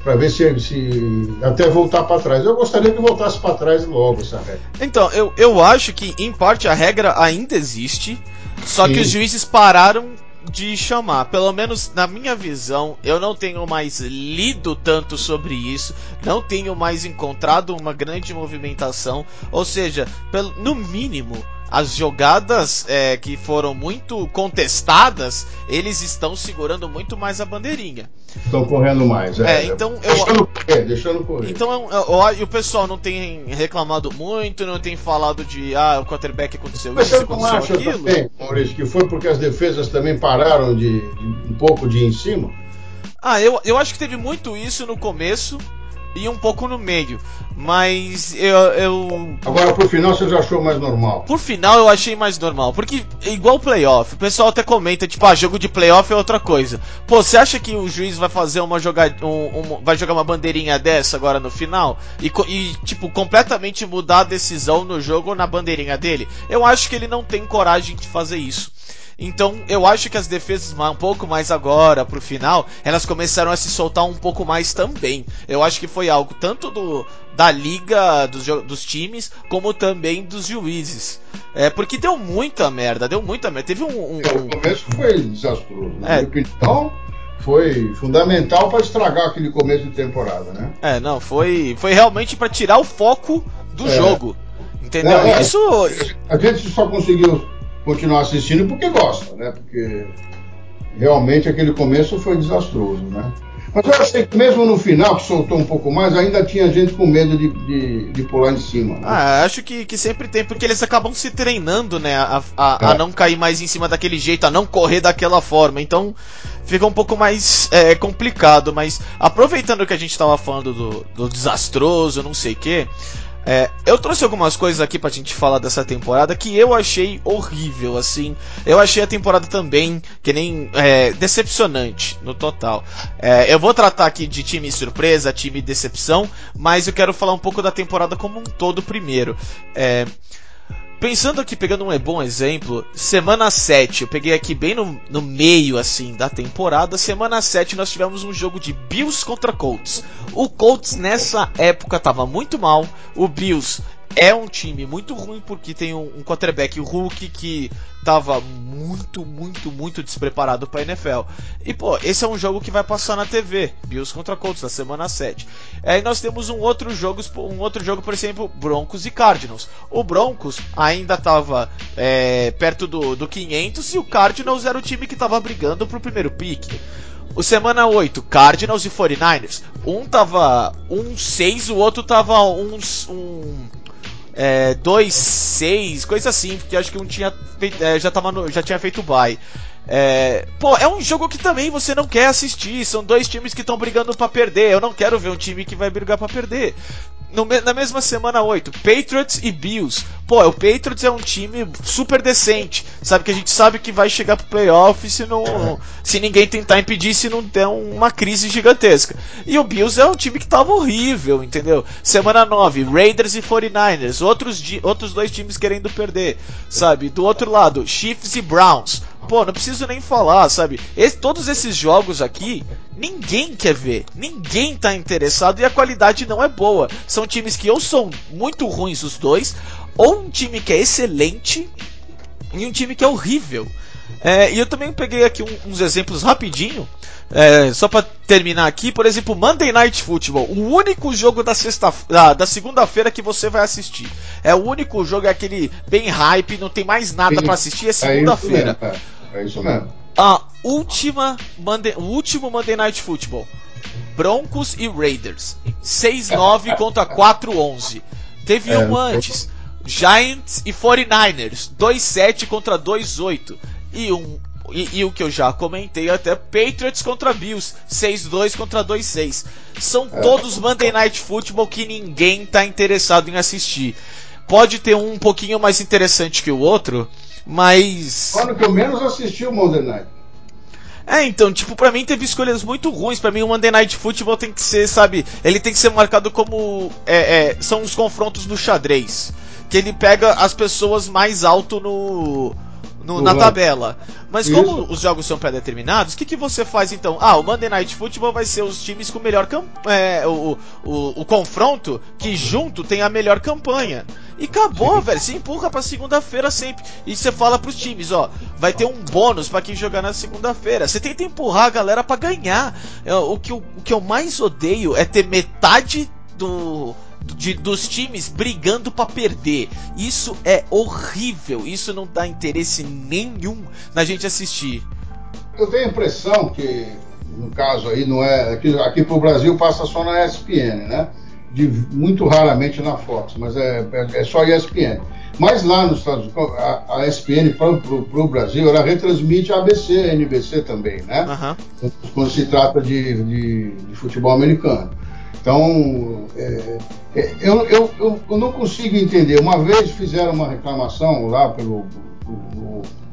Para ver se, se até voltar para trás. Eu gostaria que voltasse para trás logo essa regra. Então, eu, eu acho que em parte a regra ainda existe, só Sim. que os juízes pararam de chamar. Pelo menos na minha visão, eu não tenho mais lido tanto sobre isso, não tenho mais encontrado uma grande movimentação. Ou seja, pelo, no mínimo, as jogadas é, que foram muito contestadas, eles estão segurando muito mais a bandeirinha. Estão correndo mais, é. é então eu, deixando correr, deixando correr. Então eu, o pessoal não tem reclamado muito, não tem falado de ah, o quarterback aconteceu Mas isso, aconteceu acha aquilo. Também, Maurício, que foi porque as defesas também pararam de, de um pouco de ir em cima? Ah, eu, eu acho que teve muito isso no começo, e um pouco no meio. Mas eu, eu. Agora pro final você já achou mais normal? Por final eu achei mais normal. Porque, igual playoff, o pessoal até comenta, tipo, ah, jogo de playoff é outra coisa. Pô, você acha que o juiz vai fazer uma jogada. Um, um, vai jogar uma bandeirinha dessa agora no final? E, e, tipo, completamente mudar a decisão no jogo ou na bandeirinha dele? Eu acho que ele não tem coragem de fazer isso. Então eu acho que as defesas um pouco mais agora pro final, elas começaram a se soltar um pouco mais também. Eu acho que foi algo tanto do da liga dos, dos times como também dos juízes. É porque deu muita merda, deu muita merda. Teve um, um, um... O começo foi desastroso. Na é. opinião, foi fundamental para estragar aquele começo de temporada, né? É, não, foi foi realmente para tirar o foco do é. jogo. Entendeu? É, Isso a gente só conseguiu continuar assistindo porque gosta, né? Porque realmente aquele começo foi desastroso, né? Mas eu achei que mesmo no final, que soltou um pouco mais, ainda tinha gente com medo de, de, de pular em cima. Né? Ah, acho que, que sempre tem, porque eles acabam se treinando, né? A, a, é. a, não cair mais em cima daquele jeito, a não correr daquela forma. Então fica um pouco mais é, complicado. Mas aproveitando que a gente estava falando do, do desastroso, não sei o que. É, eu trouxe algumas coisas aqui pra gente falar dessa temporada que eu achei horrível, assim. Eu achei a temporada também, que nem é, decepcionante no total. É, eu vou tratar aqui de time surpresa, time decepção, mas eu quero falar um pouco da temporada como um todo primeiro. É, Pensando aqui, pegando um bom exemplo, semana 7, eu peguei aqui bem no, no meio assim da temporada. Semana 7 nós tivemos um jogo de Bills contra Colts. O Colts nessa época estava muito mal, o Bills é um time muito ruim porque tem um, um quarterback Hulk que tava muito, muito, muito despreparado para NFL. E pô, esse é um jogo que vai passar na TV, Bills contra Colts na semana 7. Aí nós temos um outro jogo, um outro jogo, por exemplo, Broncos e Cardinals. O Broncos ainda tava é, perto do, do 500 e o Cardinals era o time que tava brigando pro primeiro pick. O semana 8, Cardinals e 49ers. Um tava 1-6, um o outro tava 1 um, um é, 2, 6, coisa assim, porque acho que um tinha é, já, tava no, já tinha feito bye. É, pô, é um jogo que também você não quer assistir. São dois times que estão brigando para perder. Eu não quero ver um time que vai brigar para perder no, na mesma semana 8, Patriots e Bills. Pô, o Patriots é um time super decente. Sabe que a gente sabe que vai chegar pro playoff se não. Se ninguém tentar impedir, se não der uma crise gigantesca. E o Bills é um time que tava horrível, entendeu? Semana 9, Raiders e 49ers. Outros, outros dois times querendo perder. Sabe? Do outro lado, Chiefs e Browns. Pô, não preciso nem falar, sabe? Esse, todos esses jogos aqui, ninguém quer ver, ninguém tá interessado e a qualidade não é boa. São times que ou são muito ruins os dois, ou um time que é excelente e um time que é horrível. É, e eu também peguei aqui um, uns exemplos rapidinho, é, só para terminar aqui. Por exemplo, Monday Night Football, o único jogo da sexta, da, da segunda-feira que você vai assistir. É o único jogo, é aquele bem hype, não tem mais nada para assistir, é, é segunda-feira. É, é isso mesmo. A última Monday, o último Monday Night Football. Broncos e Raiders. 6-9 [LAUGHS] contra 4-11. Teve é, um antes. Giants e 49ers. 2-7 contra 2-8. E um. E, e, o que eu já comentei até, Patriots contra Bills, 6-2 contra 2-6. São é. todos Monday Night Football que ninguém tá interessado em assistir. Pode ter um, um pouquinho mais interessante que o outro, mas. Quando que eu menos assisti o Monday Night. É, então, tipo, pra mim teve escolhas muito ruins. Pra mim o Monday Night Football tem que ser, sabe, ele tem que ser marcado como. É, é, são os confrontos do xadrez. Que ele pega as pessoas mais alto no. No na tabela. Mas Isso. como os jogos são pré-determinados, o que, que você faz então? Ah, o Monday Night Football vai ser os times com melhor é, o, o, o confronto que junto tem a melhor campanha. E acabou, velho. Você empurra pra segunda-feira sempre. E você fala pros times, ó, vai ter um bônus para quem jogar na segunda-feira. Você tenta empurrar a galera para ganhar. É, o que, eu, o que eu mais odeio é ter metade do de, dos times brigando para perder. Isso é horrível. Isso não dá interesse nenhum na gente assistir. Eu tenho a impressão que, no caso aí, não é. Aqui, aqui pro Brasil passa só na ESPN, né? De, muito raramente na Fox, mas é, é, é só ESPN. Mas lá nos Estados Unidos, a, a ESPN para o Brasil, ela retransmite a ABC, a NBC também, né? Uhum. Quando se trata de, de, de futebol americano. Então, é, é, eu, eu, eu, eu, não consigo entender. Uma vez fizeram uma reclamação lá pelo.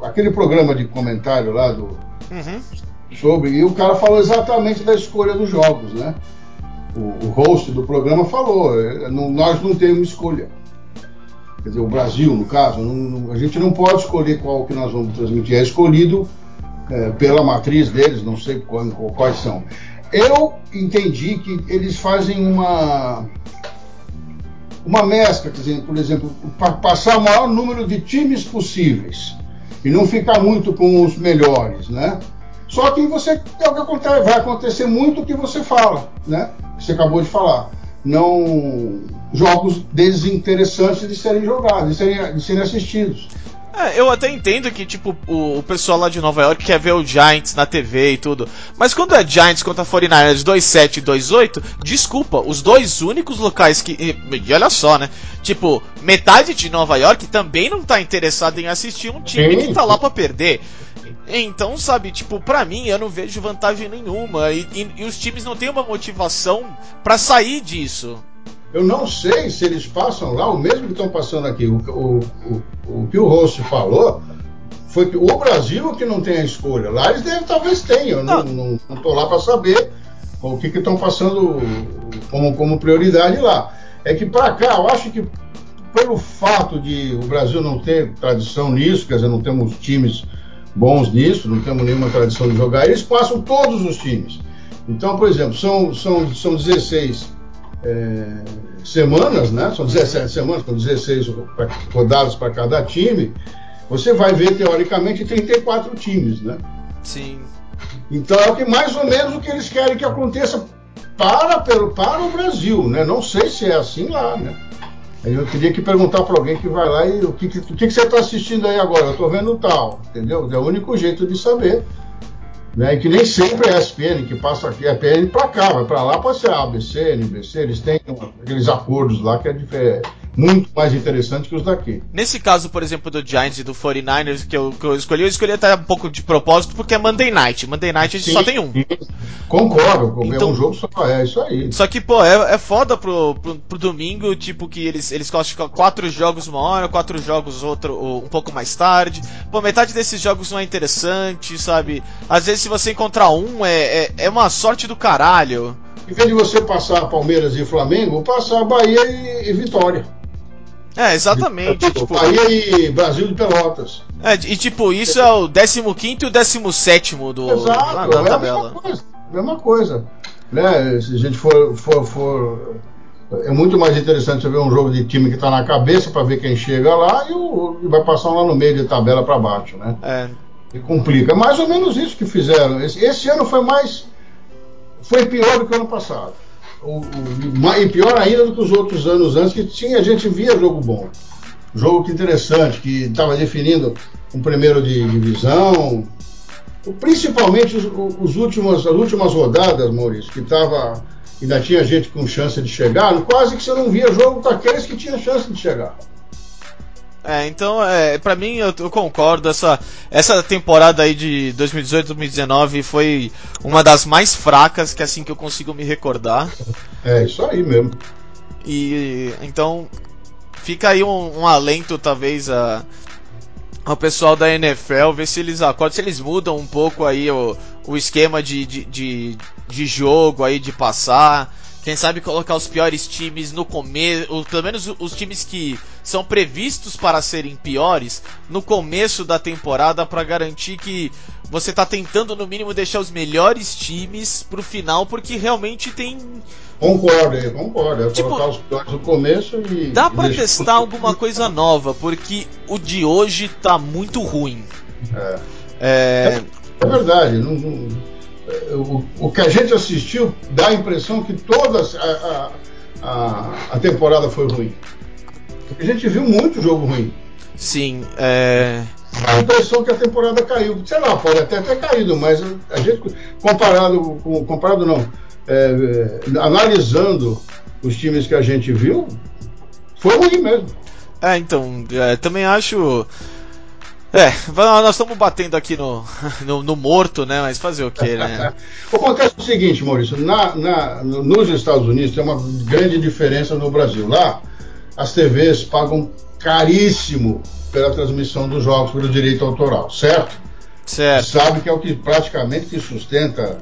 aquele programa de comentário lá do. Uhum. Sobre, e o cara falou exatamente da escolha dos jogos, né? O, o host do programa falou: é, não, nós não temos escolha. quer dizer, o Brasil, no caso, não, não, a gente não pode escolher qual que nós vamos transmitir, é escolhido é, pela matriz deles, não sei quando, quais são. Eu entendi que eles fazem uma uma mescla, quer dizer, por exemplo, para passar o maior número de times possíveis e não ficar muito com os melhores, né? Só que você é o que acontece, vai acontecer muito o que você fala, né? Que você acabou de falar. Não jogos desinteressantes de serem jogados, de serem, de serem assistidos. É, eu até entendo que, tipo, o, o, pessoal lá de Nova York quer ver o Giants na TV e tudo. Mas quando é Giants contra 49ers 2-7 e 2-8, desculpa, os dois únicos locais que. E, e, olha só, né? Tipo, metade de Nova York também não tá interessado em assistir um time que tá lá pra perder. Então, sabe, tipo, pra mim eu não vejo vantagem nenhuma. E, e, e os times não têm uma motivação para sair disso. Eu não sei se eles passam lá o mesmo que estão passando aqui. O, o, o, o que o Rossi falou foi que o Brasil que não tem a escolha. Lá eles devem, talvez tenham. Eu não estou lá para saber o que estão passando como, como prioridade lá. É que para cá, eu acho que pelo fato de o Brasil não ter tradição nisso, quer dizer, não temos times bons nisso, não temos nenhuma tradição de jogar, eles passam todos os times. Então, por exemplo, são, são, são 16 é, semanas, né? São 17 semanas, são 16 rodadas para cada time. Você vai ver, teoricamente, 34 times, né? Sim. Então é o que mais ou menos o que eles querem que aconteça para, para o Brasil, né? Não sei se é assim lá, né? Eu teria que perguntar para alguém que vai lá e o que, que, o que, que você está assistindo aí agora? Eu estou vendo tal, entendeu? É o único jeito de saber. Né? E que nem sempre é a ESPN que passa aqui, a ESPN para cá, vai para lá pode ser ABC, NBC, eles têm aqueles acordos lá que é diferente muito mais interessante que os daqui. Nesse caso, por exemplo, do Giants e do 49ers que eu, que eu escolhi, eu escolhi até um pouco de propósito porque é Monday Night. Monday Night a gente sim, só tem um. Concordo, é então, é um jogo só, é isso aí. Só que, pô, é, é foda pro, pro, pro domingo, tipo, que eles, eles de quatro jogos uma hora, quatro jogos outro um pouco mais tarde. Pô, metade desses jogos não é interessante, sabe? Às vezes se você encontrar um, é, é, é uma sorte do caralho. Em vez de você passar Palmeiras e Flamengo, passar Bahia e, e Vitória. É, exatamente. tipo, Bahia e Brasil de Pelotas. É, e tipo, isso é o 15 e o 17 do, Exato, na é tabela. a mesma coisa. Mesma coisa. Né? Se a gente for, for, for. É muito mais interessante você ver um jogo de time que está na cabeça para ver quem chega lá e, o, e vai passar lá no meio de tabela para baixo, né? É. E complica. É mais ou menos isso que fizeram. Esse, esse ano foi mais. Foi pior do que o ano passado o, o, e pior ainda do que os outros anos antes, que tinha, a gente via jogo bom. Jogo que interessante, que estava definindo um primeiro de divisão. Principalmente os, os últimos, as últimas rodadas, Maurício, que estava. Ainda tinha gente com chance de chegar, quase que você não via jogo com aqueles que tinham chance de chegar. É, então, é, para mim, eu, eu, concordo. Essa, essa temporada aí de 2018-2019 foi uma das mais fracas, que assim que eu consigo me recordar. É, isso aí mesmo. E então, fica aí um, um alento, talvez, a, ao pessoal da NFL, ver se eles acordam, se eles mudam um pouco aí o, o esquema de, de, de, de jogo aí, de passar. Quem sabe colocar os piores times no começo, ou pelo menos os times que são previstos para serem piores no começo da temporada para garantir que você está tentando no mínimo deixar os melhores times pro final, porque realmente tem Concordo, concordo. É tipo, colocar os piores no começo e. Dá para testar alguma coisa nova, porque o de hoje tá muito ruim. É. É, é verdade. Não, não o, o que a gente assistiu dá a impressão que toda a, a, a temporada foi ruim. A gente viu muito jogo ruim. Sim, é. A impressão que a temporada caiu. Sei lá, pode até ter caído, mas a gente, comparado com. Comparado não. É, é, analisando os times que a gente viu, foi ruim mesmo. É, então, é, também acho. É, nós estamos batendo aqui no, [LAUGHS] no, no, morto, né? Mas fazer o quê, né? [LAUGHS] Acontece o seguinte, Maurício, na, na, nos Estados Unidos tem uma grande diferença no Brasil. Lá, as TVs pagam caríssimo pela transmissão dos jogos pelo direito autoral, certo? Certo. Sabe que é o que praticamente que sustenta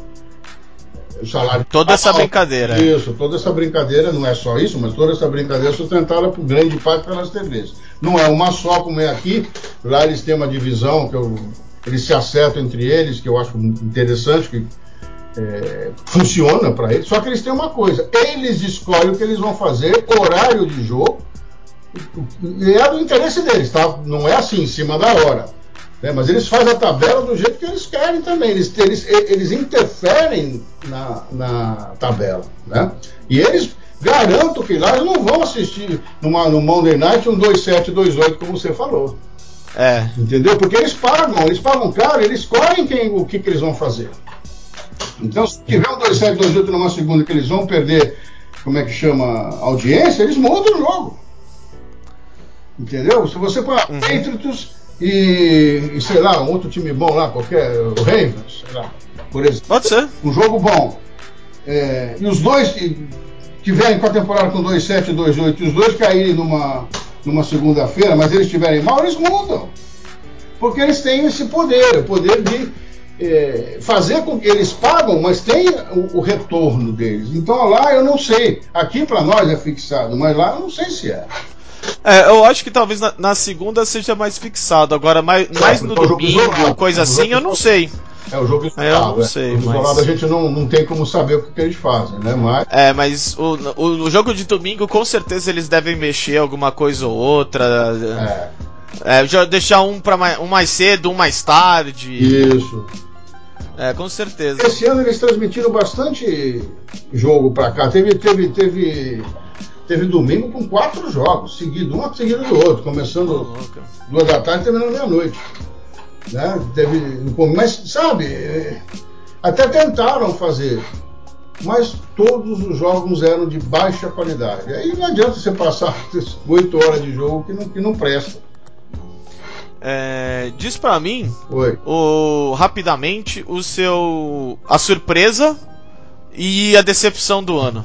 o salário. Toda essa brincadeira. Isso, toda essa brincadeira, não é só isso, mas toda essa brincadeira é sustentada por grande parte pelas TVs. Não é uma só como é aqui, lá eles têm uma divisão que eu, eles se acertam entre eles, que eu acho interessante, que é, funciona para eles, só que eles têm uma coisa, eles escolhem o que eles vão fazer, horário de jogo, e é do interesse deles, tá? Não é assim, em cima da hora. Né? Mas eles fazem a tabela do jeito que eles querem também. Eles, eles, eles interferem na, na tabela. Né? E eles garanto que lá eles não vão assistir numa, no Monday Night um 2-7, 2-8, como você falou. É. Entendeu? Porque eles pagam, eles pagam caro, eles escolhem quem, o que, que eles vão fazer. Então, se tiver um 2-7, 2-8 numa segunda que eles vão perder, como é que chama, audiência, eles mudam o jogo. Entendeu? Se você põe uhum. Patriots e, e, sei lá, um outro time bom lá, qualquer, o Ravens, sei lá, por exemplo. Pode ser. Um jogo bom. É, e os dois tiverem com a temporada com 2-7 e 2-8, e os dois caírem numa, numa segunda-feira, mas eles estiverem mal, eles mudam. Porque eles têm esse poder, o poder de é, fazer com que eles pagam, mas tem o, o, retorno deles. Então lá eu não sei. Aqui para nós é fixado, mas lá eu não sei se é. É, eu acho que talvez na, na segunda seja mais fixado. Agora, mais, é, mais no domingo, isolado, coisa assim, eu não sei. É o jogo isolado. É, eu não sei. É. Mas... a gente não, não tem como saber o que, que eles fazem, né? Mas... É, mas o, o, o, jogo de domingo, com certeza eles devem mexer alguma coisa ou outra. É. é deixar um, pra mais, um mais cedo, um mais tarde. Isso. É, com certeza. Esse ano eles transmitiram bastante jogo pra cá. Teve, teve, teve teve domingo com quatro jogos, seguidos, um seguido do outro, começando duas da tarde e terminando meia-noite. Né? Teve, mas, sabe, até tentaram fazer, mas todos os jogos eram de baixa qualidade. Aí não adianta você passar [LAUGHS] oito horas de jogo que não, que não presta. É, diz para mim, Oi. O, rapidamente, o seu a surpresa e a decepção do ano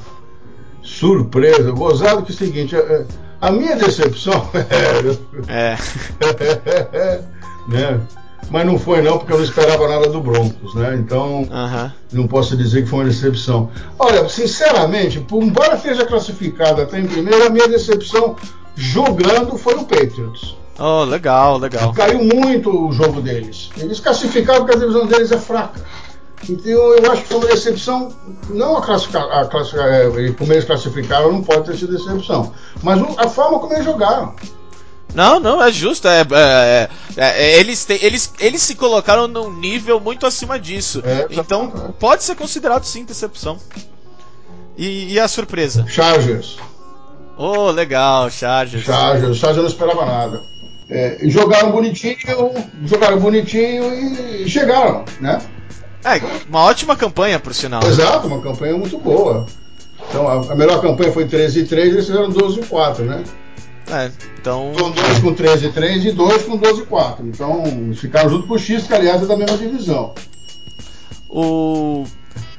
surpresa, gozado que é o seguinte, a, a minha decepção [LAUGHS] é. [LAUGHS] né? Mas não foi não, porque eu não esperava nada do Broncos, né? Então uh-huh. não posso dizer que foi uma decepção. Olha, sinceramente, por embora esteja classificado até em primeiro, a minha decepção jogando foi o Patriots. Oh, legal, legal. Caiu muito o jogo deles. Eles classificaram porque a divisão deles é fraca. Então eu acho que foi uma decepção, não a classificar, a classificar é, como eles classificaram não pode ter sido decepção, mas a forma como eles jogaram. Não, não, é justo. É, é, é, é eles, eles, eles se colocaram num nível muito acima disso. É, então pode ser considerado sim decepção. E, e, a surpresa? Chargers. Oh, legal, Chargers. Chargers, Chargers não esperava nada. É, jogaram bonitinho, jogaram bonitinho e chegaram, né? É, uma ótima campanha, por sinal. Exato, uma campanha muito boa. Então, a, a melhor campanha foi 13 e 3, eles fizeram 12 e 4, né? É, então. Então, dois com 13 e 3 e dois com 12 e 4. Então, ficaram junto com o X, que aliás é da mesma divisão. O.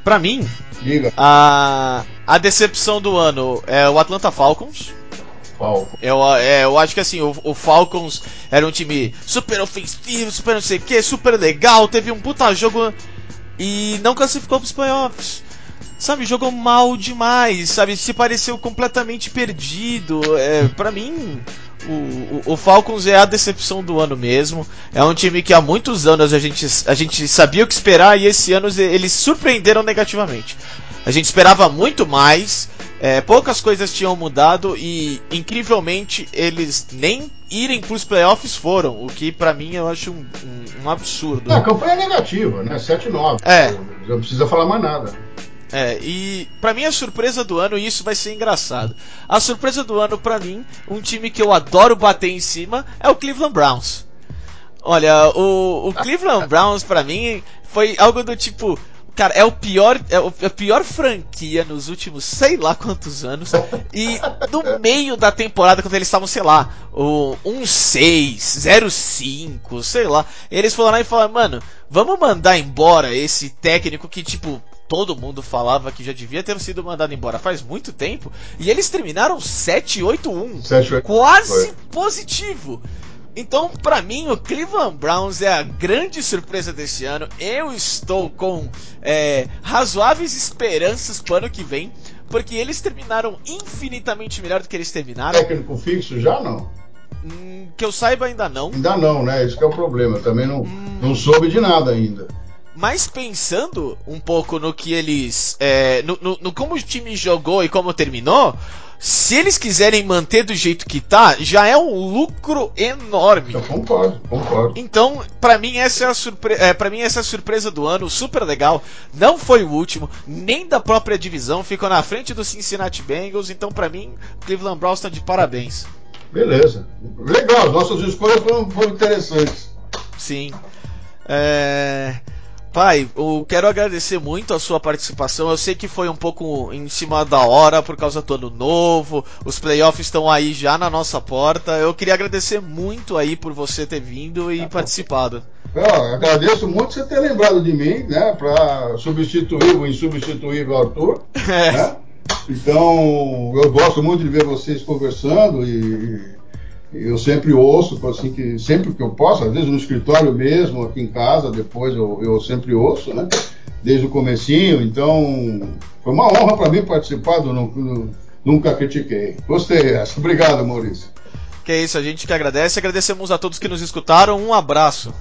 Pra mim, Diga. A, a decepção do ano é o Atlanta Falcons. Falcons. Eu, é, eu acho que assim, o, o, Falcons era um time super ofensivo, super não sei o que, super legal, teve um puta jogo e não classificou para os playoffs. Sabe, jogou mal demais, sabe? Se pareceu completamente perdido. É, para mim, o, o, o, Falcons é a decepção do ano mesmo. É um time que há muitos anos a gente, a gente sabia o que esperar e esse ano eles surpreenderam negativamente. A gente esperava muito mais, é, poucas coisas tinham mudado e, incrivelmente, eles nem irem para os playoffs foram, o que para mim eu acho um, um, um absurdo. a campanha é negativa, né? 7-9. É. Não precisa falar mais nada. É, e para mim a surpresa do ano, e isso vai ser engraçado. A surpresa do ano para mim, um time que eu adoro bater em cima, é o Cleveland Browns. Olha, o, o Cleveland Browns para mim foi algo do tipo, Cara, é o pior, é o, é a pior franquia nos últimos sei lá quantos anos. E no meio da temporada, quando eles estavam, sei lá, o 1-6, 0-5, sei lá, eles foram lá e falaram, mano, vamos mandar embora esse técnico que, tipo, todo mundo falava que já devia ter sido mandado embora faz muito tempo. E eles terminaram 7-8-1. Quase positivo. Então, para mim, o Cleveland Browns é a grande surpresa desse ano. Eu estou com é, razoáveis esperanças para o ano que vem, porque eles terminaram infinitamente melhor do que eles terminaram. Técnico fixo já não? Hum, que eu saiba ainda não. Ainda não, né? Isso que é o problema. Eu também não, hum... não soube de nada ainda. Mas pensando um pouco no que eles. É, no, no, no, como o time jogou e como terminou, se eles quiserem manter do jeito que tá, já é um lucro enorme. Eu concordo, concordo. Então, para mim essa é a surpresa, é, para mim essa é a surpresa do ano, super legal. Não foi o último, nem da própria divisão, ficou na frente do Cincinnati Bengals, então para mim, Cleveland Browns tá de parabéns. Beleza. Legal, nossas escolhas foram, foram interessantes. Sim. É... Pai, eu quero agradecer muito a sua participação. Eu sei que foi um pouco em cima da hora por causa do ano novo. Os playoffs estão aí já na nossa porta. Eu queria agradecer muito aí por você ter vindo e participado. Eu agradeço muito você ter lembrado de mim, né, para substituir o insubstituível Arthur. É. [LAUGHS] Né? Então, eu gosto muito de ver vocês conversando e eu sempre ouço, assim, que sempre que eu posso, às vezes no escritório mesmo, aqui em casa, depois eu, eu sempre ouço, né? Desde o comecinho, então foi uma honra para mim participar do, do Nunca Critiquei. Gostei. Obrigado, Maurício. Que é isso, a gente que agradece. Agradecemos a todos que nos escutaram. Um abraço.